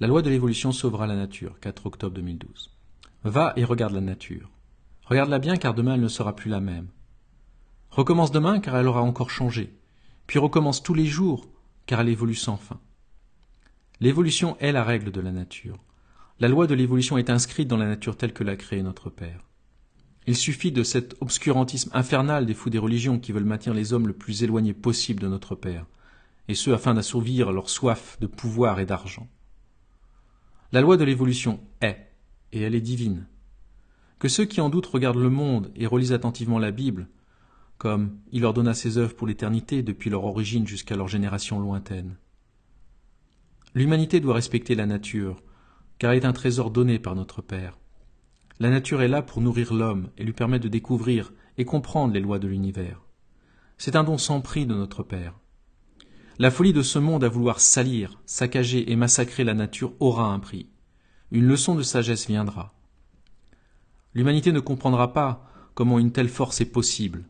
La loi de l'évolution sauvera la nature, 4 octobre 2012. Va et regarde la nature. Regarde-la bien car demain elle ne sera plus la même. Recommence demain car elle aura encore changé. Puis recommence tous les jours car elle évolue sans fin. L'évolution est la règle de la nature. La loi de l'évolution est inscrite dans la nature telle que l'a créée notre Père. Il suffit de cet obscurantisme infernal des fous des religions qui veulent maintenir les hommes le plus éloignés possible de notre Père, et ce afin d'assouvir leur soif de pouvoir et d'argent. La loi de l'évolution est, et elle est divine. Que ceux qui en doutent regardent le monde et relisent attentivement la Bible, comme il leur donna ses œuvres pour l'éternité depuis leur origine jusqu'à leur génération lointaine. L'humanité doit respecter la nature, car elle est un trésor donné par notre Père. La nature est là pour nourrir l'homme et lui permettre de découvrir et comprendre les lois de l'univers. C'est un don sans prix de notre Père. La folie de ce monde à vouloir salir, saccager et massacrer la nature aura un prix. Une leçon de sagesse viendra. L'humanité ne comprendra pas comment une telle force est possible,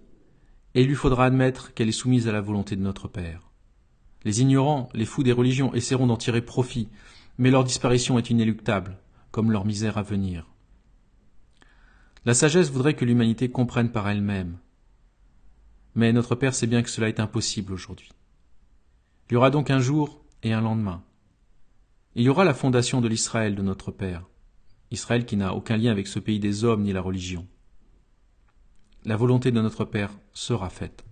et il lui faudra admettre qu'elle est soumise à la volonté de notre Père. Les ignorants, les fous des religions essaieront d'en tirer profit, mais leur disparition est inéluctable, comme leur misère à venir. La sagesse voudrait que l'humanité comprenne par elle-même. Mais notre Père sait bien que cela est impossible aujourd'hui. Il y aura donc un jour et un lendemain. Il y aura la fondation de l'Israël de notre Père, Israël qui n'a aucun lien avec ce pays des hommes ni la religion. La volonté de notre Père sera faite.